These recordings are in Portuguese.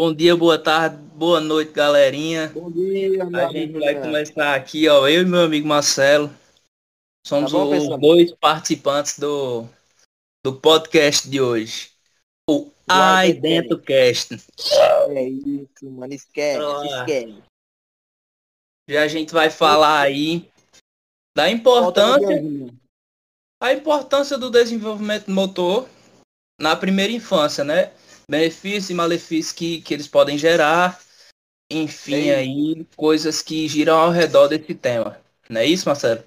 Bom dia, boa tarde, boa noite, galerinha. Bom dia, meu A amigo gente vai começar aqui, ó, eu e meu amigo Marcelo. Somos Tá bom, os pessoal? dois participantes do, do podcast de hoje. O Ai Ai Dentro Cast. É isso, mano. Esquece, Ah. esquece. E a gente vai falar aí da importância, a importância do desenvolvimento motor na primeira infância, né? Benefícios e malefícios que, que eles podem gerar. Enfim, É aí, coisas que giram ao redor desse tema. Não é isso, Marcelo?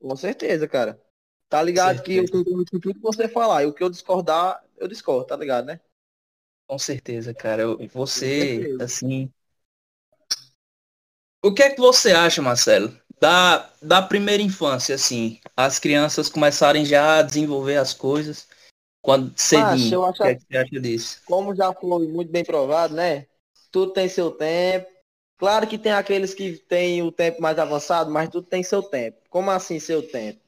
Com certeza, cara. Tá ligado que eu com tudo que você falar. E o que eu discordar, eu discordo, tá ligado, né? Com certeza, cara. Eu- Você, assim. O que é que você acha, Marcelo? Da, da primeira infância, assim, as crianças começarem já a desenvolver as coisas quando cedinho. O que é que você acha disso? Como já foi muito bem provado, né? Tudo tem seu tempo. Claro que tem aqueles que têm o tempo mais avançado, mas tudo tem seu tempo. Como assim seu tempo?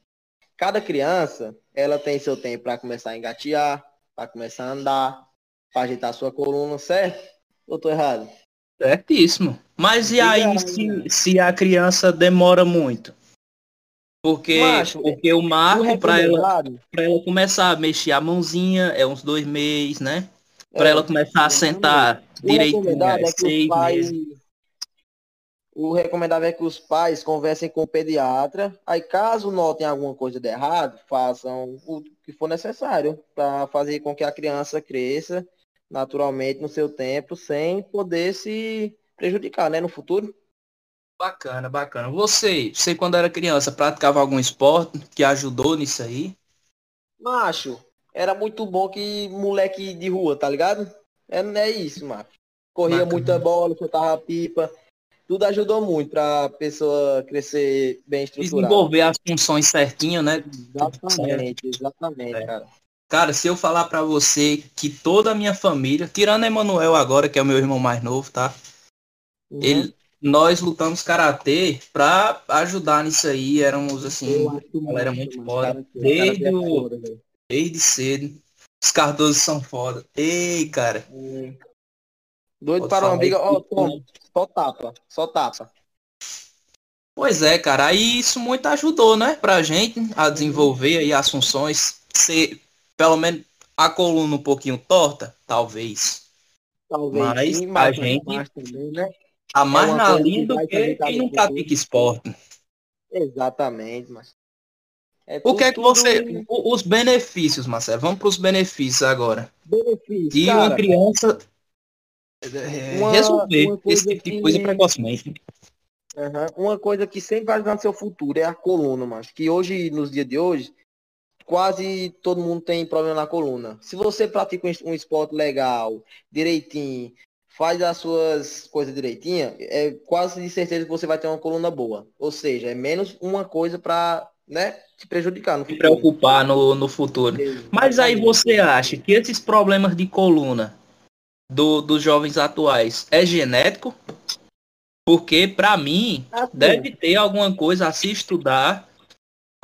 Cada criança, ela tem seu tempo para começar a engatear, para começar a andar, para ajeitar sua coluna, certo? Ou tô errado? Certíssimo. Mas e aí se, se a criança demora muito? Porque, Macho, porque o marco para ela, pra ela começar a mexer a mãozinha é uns dois meses, né? Para é, ela começar a sentar direitinho recomendado é é seis pais. meses. O recomendável é que os pais conversem com o pediatra. Aí, caso notem alguma coisa de errado, façam o que for necessário para fazer com que a criança cresça naturalmente no seu tempo, sem poder se prejudicar, né, no futuro. Bacana, bacana. Você, você quando era criança, praticava algum esporte que ajudou nisso aí? Macho, era muito bom que moleque de rua, tá ligado? É, é isso, macho. Corria Bacana. muita bola, soltava pipa. Tudo ajudou muito pra pessoa crescer bem estruturada. Desenvolver as funções certinho, né? Exatamente, exatamente, É. cara. Cara, se eu falar pra você que toda a minha família, tirando Emanuel agora, que é o meu irmão mais novo, tá? Uhum. Ele, nós lutamos karatê pra ajudar nisso aí. Éramos assim, galera muito mano. foda. Desde o- desde cedo. Os Cardoso são foda. Ei, cara. Hum. Doido Pode para uma briga. Ó? Tom, só tapa, só tapa. Pois é, cara, aí isso muito ajudou, né, pra gente a desenvolver aí as funções, ser pelo menos a coluna um pouquinho torta, talvez. Talvez Mas sim, a mas, gente- também, né? A mais uma na linha que do que ajudar quem não pratica esporte. Exatamente, mas. É O que é que você. tudo Os benefícios, Marcelo. Vamos pros benefícios agora. Benefício, E cara. uma criança é, Uma- resolver uma esse tipo de que- coisa precocemente. Aham. Uma coisa que sempre vai ajudar no seu futuro é a coluna, mas que hoje, nos dias de hoje, quase todo mundo tem problema na coluna. Se você pratica um esporte legal, direitinho, faz as suas coisas direitinho, é quase de certeza que você vai ter uma coluna boa. Ou seja, é menos uma coisa para, né, te prejudicar no futuro. preocupar no, no futuro. Mas aí você acha que esses problemas de coluna do- dos jovens atuais é genético? Porque pra mim Assim, deve ter alguma coisa a se estudar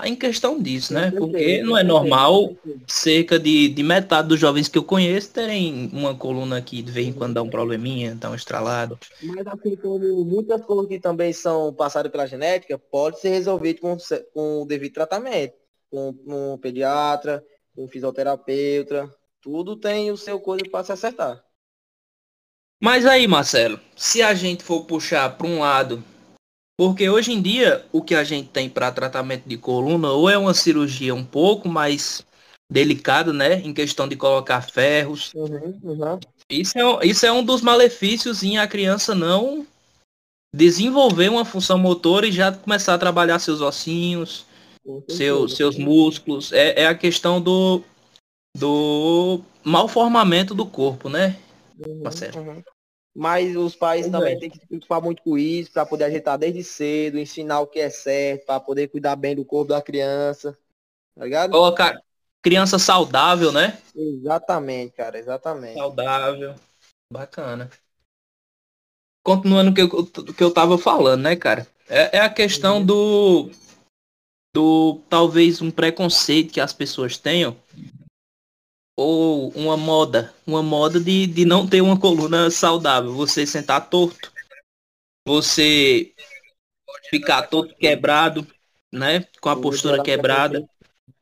em questão disso, né? Porque não é normal cerca de, de metade dos jovens que eu conheço terem uma coluna que de vez em quando dá um probleminha, dá um estralado. Mas assim como muitas coisas que também são passadas pela genética, pode ser resolvido com, com o devido tratamento. Com um pediatra, com um fisioterapeuta. Tudo tem o seu coisa para se acertar. Mas aí, Marcelo, se a gente for puxar para um lado, porque hoje em dia o que a gente tem para tratamento de coluna ou é uma cirurgia um pouco mais delicada, né, em questão de colocar ferros. Uhum. Isso é, um- isso é um dos malefícios em a criança não desenvolver uma função motora e já começar a trabalhar seus ossinhos, Com seus, músculos. É, é a questão do, do malformamento do corpo, né, Marcelo? uhum. Mas os pais Pois também é. têm que se preocupar muito com isso, para poder ajeitar desde cedo, ensinar o que é certo, para poder cuidar bem do corpo da criança. Tá ligado? Colocar criança saudável, né? Exatamente, cara, exatamente. Saudável. Bacana. Continuando o que eu, o que eu tava falando, né, cara? É, é a questão Uhum. do. Do talvez um preconceito que as pessoas tenham ou uma moda, uma moda de, de não ter uma coluna saudável, você sentar torto, você ficar todo quebrado, né? Com a postura quebrada.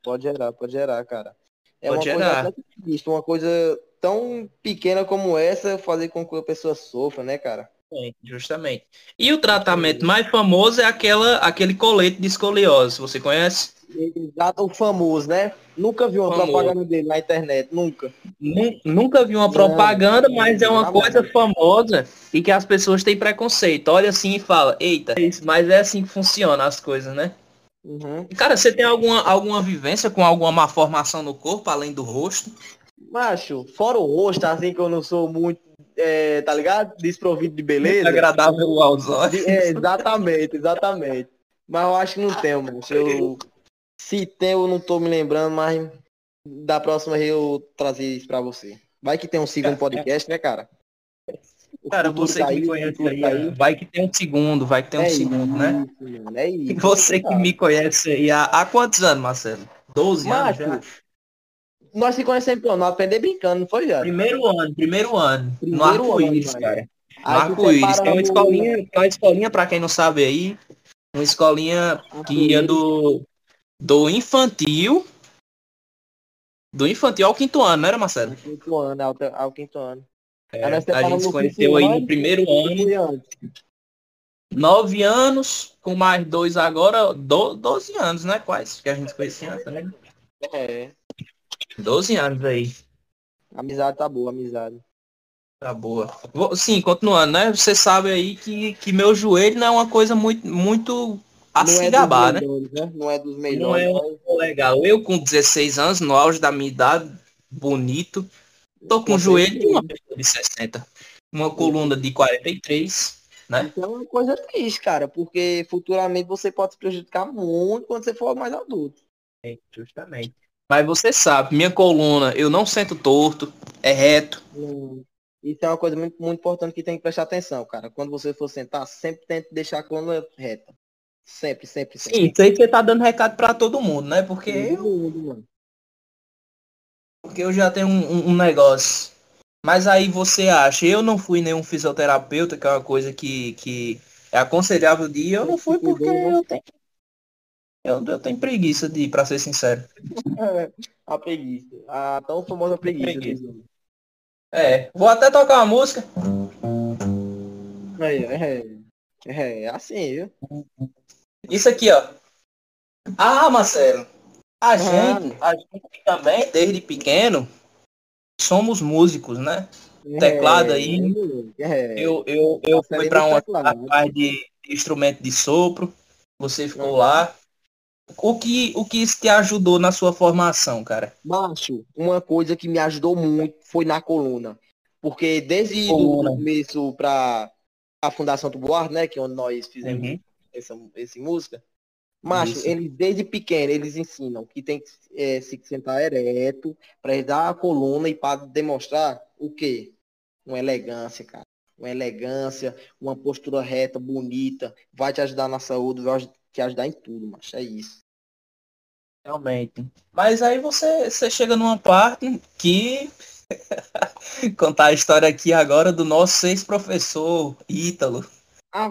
Pode gerar, pode gerar, cara. É Pode uma gerar. coisa uma coisa tão pequena como essa fazer com que a pessoa sofra, né, cara? Sim, Justamente. E o tratamento mais famoso é aquela, aquele colete de escoliose. Você conhece? Exato, o famoso, né? Nunca vi uma Famoso. propaganda dele na internet, nunca. Nu- Nunca vi uma propaganda, mas é uma coisa famosa e que as pessoas têm preconceito. Olha assim e fala, eita, mas é assim que funciona as coisas, né? Uhum. Cara, você tem alguma, alguma vivência com alguma malformação no corpo, além do rosto? Macho, fora o rosto, assim que eu não sou muito, é, tá ligado? Desprovido de beleza. Agradável aos olhos. É, exatamente, exatamente. Mas eu acho que não tenho, mano. Eu, se tem, eu não tô me lembrando, mas da próxima eu trazer isso pra você. Vai que tem um segundo podcast, né, cara? O Cara, você tá que me conhece aí, vai que tem um segundo, vai que tem um É segundo, né? isso, mano, é isso. Você que me conhece aí há, há quantos anos, Marcelo? 12 anos Macho, já? nós se conhecemos não aprender brincando, não foi, já? Primeiro ano, primeiro ano. no Primeiro ano, arco-íris, cara. No arco-íris. Que é uma escolinha, é uma escolinha, pra quem não sabe aí, uma escolinha que ia do, do infantil. Do infantil ao quinto ano, não era, Marcelo? Ao quinto ano, ao, ao quinto ano. É, nós a gente se conheceu aí no primeiro ano. Nove anos, com mais dois agora, do, 12 anos, né? Quais? Que a gente se conhecia antes, né? É, 12 anos aí. amizade tá boa, amizade. Tá boa. Sim, continuando, né? Você sabe aí que, que meu joelho não é uma coisa muito, muito a se não é gabar, dos né? melhores, né? Não é dos Não melhores. é mas- legal. Eu com 16 anos, no auge da minha idade, bonito, tô com o joelho de uma pessoa de 60. Uma coluna de 43, né? Isso é uma coisa triste, cara, porque futuramente você pode se prejudicar muito quando você for mais adulto. É, justamente. Mas você sabe, minha coluna, eu não sento torto, é reto. Hum, Isso é uma coisa muito, muito importante que tem que prestar atenção, cara. Quando você for sentar, sempre tente deixar a coluna reta. Sempre, sempre, sempre. Sim, isso aí você tá dando recado pra todo mundo, né? Porque eu, porque eu já tenho um, um- negócio. Mas aí você acha, eu não fui nenhum fisioterapeuta, que é uma coisa que, que é aconselhável de ir, eu não fui porque eu tenho, eu, eu tenho preguiça de ir, pra ser sincero. A preguiça. A tão famosa preguiça. Preguiça. É, vou até tocar uma música. É, é, é, é assim, viu? Isso aqui, ó. Ah, Marcelo. A Ah. gente, a gente também, desde pequeno, somos músicos, né? Teclado aí. É, Eu, eu, eu fui para uma parte de instrumento de sopro. Você ficou lá. O que, o que isso te ajudou na sua formação, cara? Macho, uma coisa que me ajudou muito foi na coluna. Porque desde o começo para a Fundação Tubuar, né, que é onde nós fizemos Uhum. essa, essa música, macho, Isso. eles desde pequeno, eles ensinam que tem que é, se sentar ereto para dar a coluna e para demonstrar o quê? Uma elegância, cara. Uma elegância, uma postura reta, bonita, vai te ajudar na saúde, vai te ajudar em tudo, macho. É isso. Realmente. Mas aí você, você chega numa parte que. Contar a história aqui agora do nosso ex-professor Ítalo.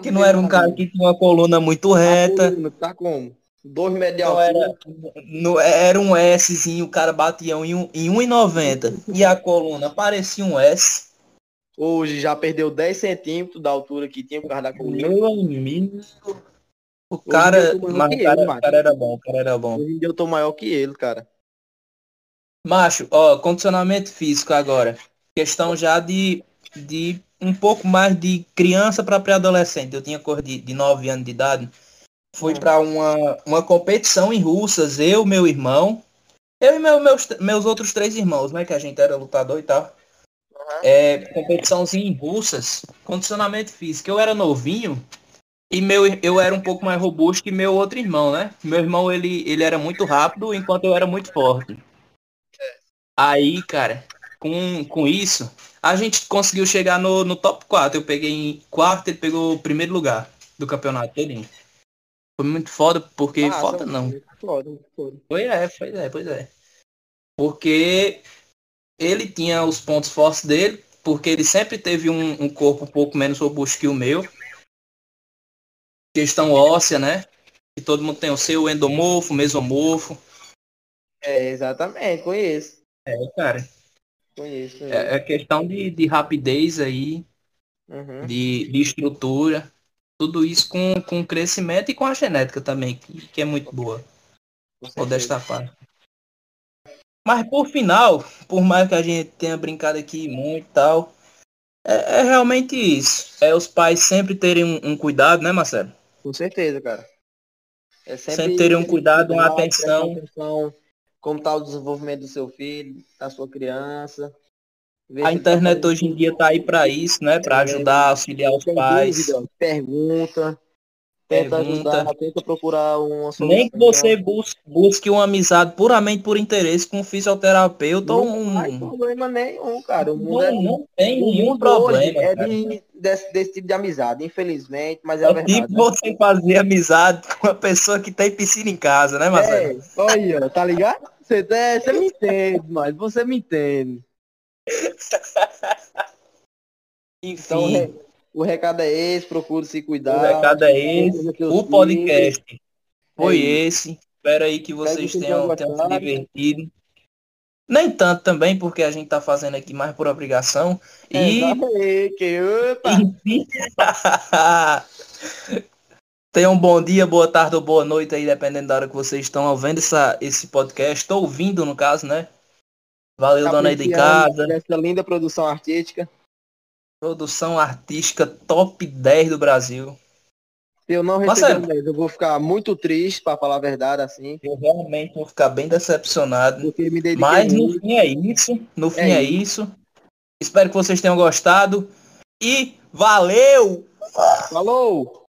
Que não era um cara que tinha uma coluna muito reta. Tá, tá como? Dois Não altura. era, não, era um Szinho, o cara batia em, um- em 1,90. E a coluna parecia um S. Hoje já perdeu 10 centímetros da altura que tinha por causa da coluna. Meu amigo. O cara, mas ele, cara, cara era bom, o cara era bom. Hoje em dia eu tô maior que ele, cara. Macho, ó, condicionamento físico agora. Questão já de, de um pouco mais de criança para pré-adolescente. Eu tinha cor de, de 9 anos de idade. Fui Hum. para uma, uma competição em russas, eu, meu irmão. Eu e meu, meus, meus outros três irmãos, né? Que a gente era lutador e tal. É, competiçãozinha em russas, condicionamento físico. Eu era novinho e meu, eu era um pouco mais robusto que meu outro irmão, né? Meu irmão, ele, ele era muito rápido, enquanto eu era muito forte. Aí, cara, com, com isso, a gente conseguiu chegar no, no top 4. Eu peguei em quarto, ele pegou o primeiro lugar do campeonato todinho. Foi muito foda, porque Massa, foda não. Foda, foda. Foi é, pois é, pois é. Porque ele tinha os pontos fortes dele, porque ele sempre teve um, um corpo um pouco menos robusto que o meu. Questão óssea, né? Que todo mundo tem o seu endomorfo, mesomorfo. É, exatamente, conheço. É, cara. Conheço. conheço. É, é questão de, de rapidez aí, Uhum. de, de estrutura. Tudo isso com, com crescimento e com a genética também, que, que é muito boa. Modesta parte. Mas por final, por mais que a gente tenha brincado aqui muito e tal, é, é realmente isso. É os pais sempre terem um, um cuidado, né, Marcelo? Com certeza, cara. É Sempre terem um cuidado, uma atenção. atenção como está o desenvolvimento do seu filho, da sua criança. A tá internet hoje em dia tá aí para isso, né? Para É, ajudar, auxiliar os pais. dúvida, pergunta, tenta Pergunta. ajudar, tenta procurar uma solução. Nem que você bus- busque uma amizade puramente por interesse com um fisioterapeuta ou Não faz um. problema nenhum, cara. O mundo é, Não, não tem nenhum problema. é de, desse, desse tipo de amizade, infelizmente, mas é, É a o verdade. tipo você fazer amizade com uma pessoa que tem piscina em casa, né, Marcelo? É, olha, tá ligado? Você, é, você me entende, mas você me entende. Então, Enfim, re- o recado é esse, procure se cuidar. o recado é esse. O filhos. podcast foi É esse. Espero aí que vocês tenham, tenham se divertido. Nem tanto também, porque a gente tá fazendo aqui mais por obrigação. E opa, Enfim. Tenham um bom dia, boa tarde ou boa noite aí, dependendo da hora que vocês estão ouvindo essa, esse podcast. Ouvindo, no caso, né? Valeu, dona aí de casa. Essa linda produção artística. Produção artística top 10 do Brasil. Se eu não receber um 10, eu vou ficar muito triste, para falar a verdade, assim, Eu realmente vou ficar bem decepcionado. Mas no muito. fim é isso. No fim É é isso. Espero que vocês tenham gostado. E valeu! Falou!